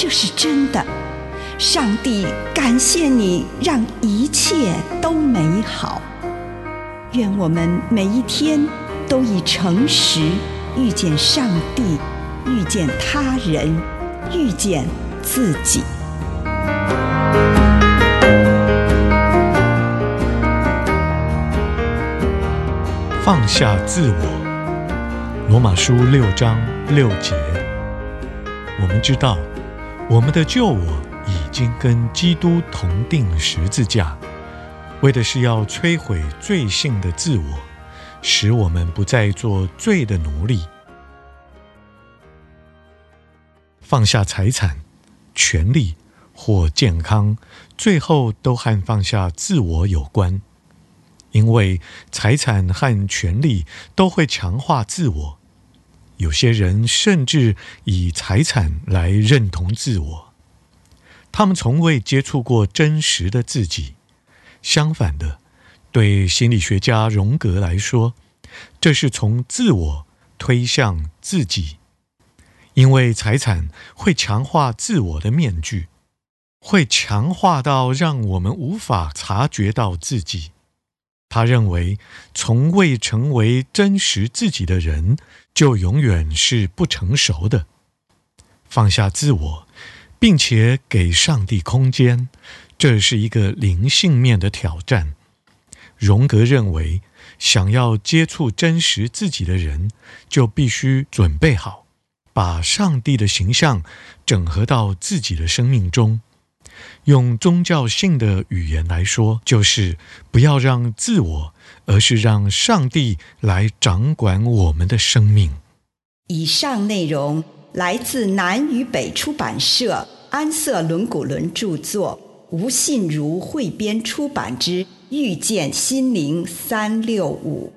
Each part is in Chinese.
这是真的。上帝感谢你，让一切都美好。愿我们每一天都以诚实遇见上帝，遇见他人，遇见自己。放下自我，罗马书六章六节。我们知道，我们的旧我已经跟基督同钉十字架，为的是要摧毁罪性的自我，使我们不再做罪的奴隶。放下财产、权力或健康，最后都和放下自我有关。因为财产和权力都会强化自我，有些人甚至以财产来认同自我。他们从未接触过真实的自己。相反的，对心理学家荣格来说，这是从自我推向自己。因为财产会强化自我的面具，会强化到让我们无法察觉到自己。他认为，从未成为真实自己的人，就永远是不成熟的。放下自我，并且给上帝空间，这是一个灵性面的挑战。荣格认为，想要接触真实自己的人，就必须准备好，把上帝的形象整合到自己的生命中。用宗教性的语言来说，就是不要让自我，而是让上帝来掌管我们的生命。以上内容来自南与北出版社安瑟伦古伦著作，吴信如汇编出版之《遇见心灵三六五》。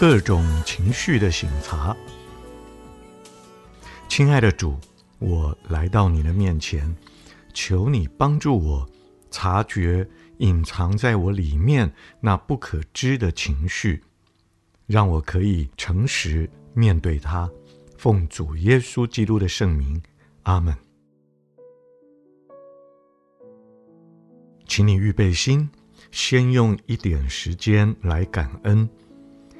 各种情绪的醒察。亲爱的主，我来到你的面前，求你帮助我察觉隐藏在我里面那不可知的情绪，让我可以诚实面对它。奉主耶稣基督的圣名，阿门。请你预备心，先用一点时间来感恩，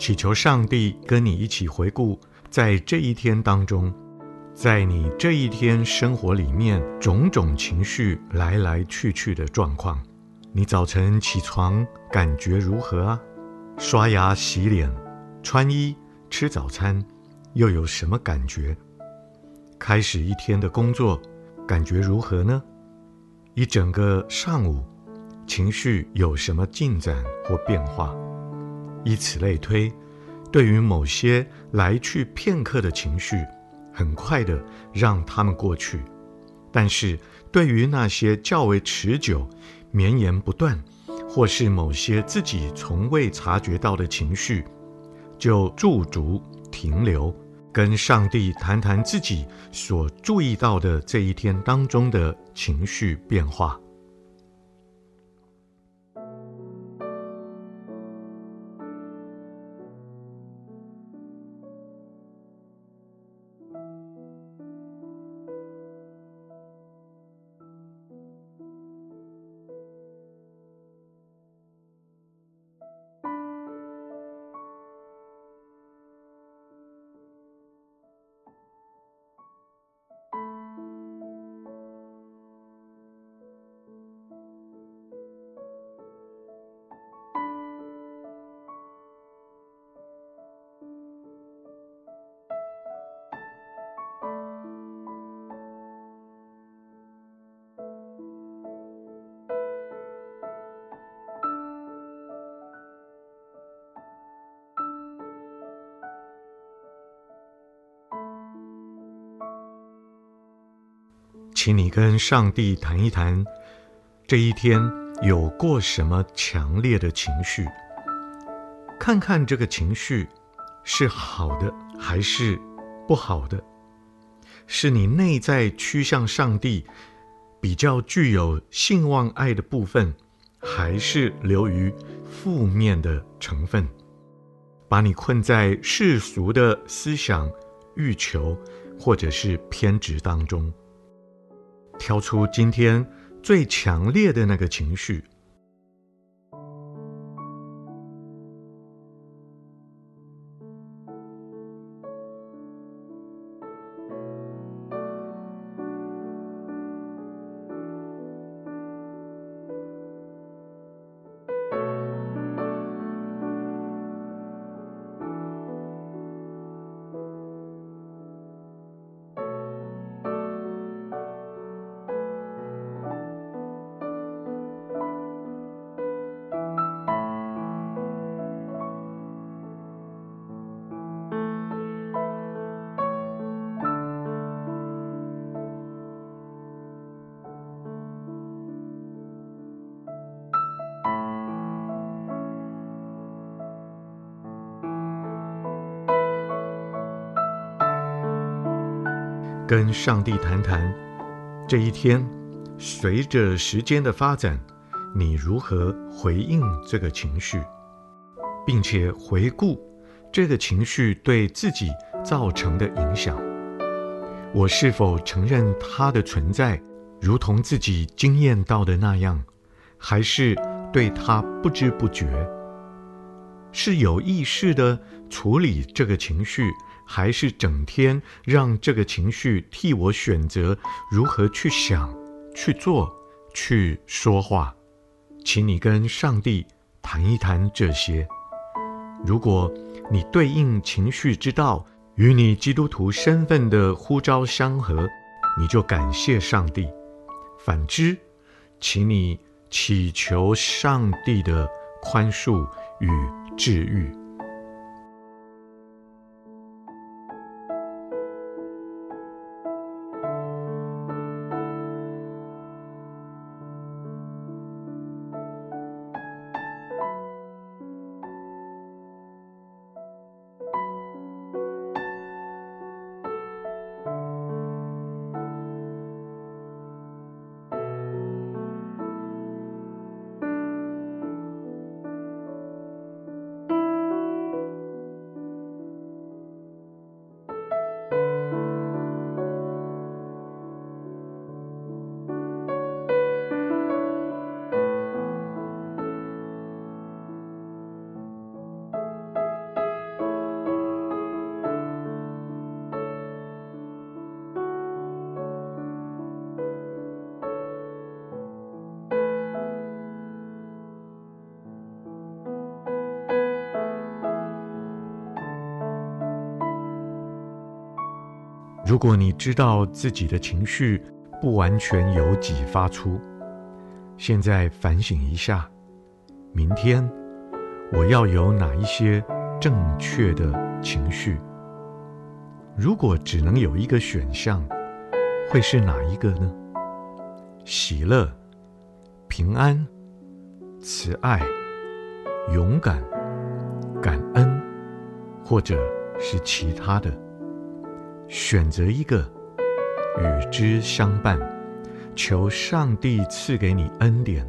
祈求上帝跟你一起回顾，在这一天当中，在你这一天生活里面种种情绪来来去去的状况，你早晨起床感觉如何啊？刷牙、洗脸、穿衣、吃早餐，又有什么感觉？开始一天的工作，感觉如何呢？一整个上午，情绪有什么进展或变化？以此类推，对于某些来去片刻的情绪，很快的让他们过去；但是，对于那些较为持久、绵延不断，或是某些自己从未察觉到的情绪，就驻足停留，跟上帝谈谈自己所注意到的这一天当中的情绪变化。请你跟上帝谈一谈，这一天有过什么强烈的情绪？看看这个情绪是好的还是不好的？是你内在趋向上帝比较具有信望爱的部分，还是流于负面的成分，把你困在世俗的思想、欲求或者是偏执当中？挑出今天最强烈的那个情绪。跟上帝谈谈，这一天，随着时间的发展，你如何回应这个情绪，并且回顾这个情绪对自己造成的影响。我是否承认它的存在，如同自己经验到的那样，还是对它不知不觉？是有意识地处理这个情绪，还是整天让这个情绪替我选择如何去想、去做、去说话？请你跟上帝谈一谈这些。如果你对应情绪之道与你基督徒身份的呼召相合，你就感谢上帝；反之，请你祈求上帝的宽恕与治愈。如果你知道自己的情绪不完全由己发出，现在反省一下，明天我要有哪一些正确的情绪？如果只能有一个选项，会是哪一个呢？喜乐、平安、慈爱、勇敢、感恩，或者是其他的？选择一个，与之相伴，求上帝赐给你恩典，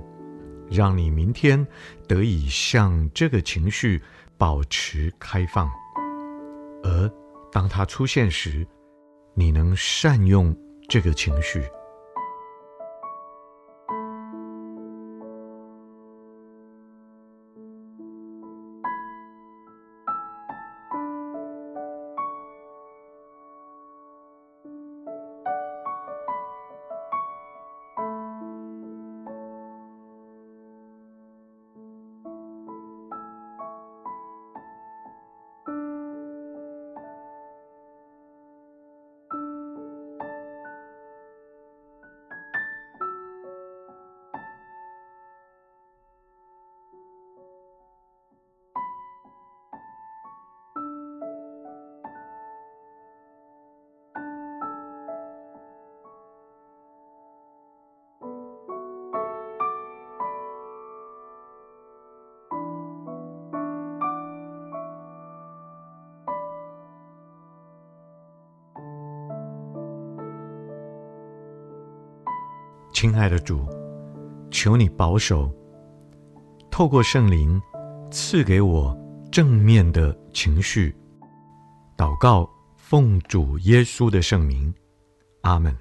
让你明天得以向这个情绪保持开放，而当它出现时，你能善用这个情绪。亲爱的主，求你保守，透过圣灵赐给我正面的情绪。祷告，奉主耶稣的圣名，阿门。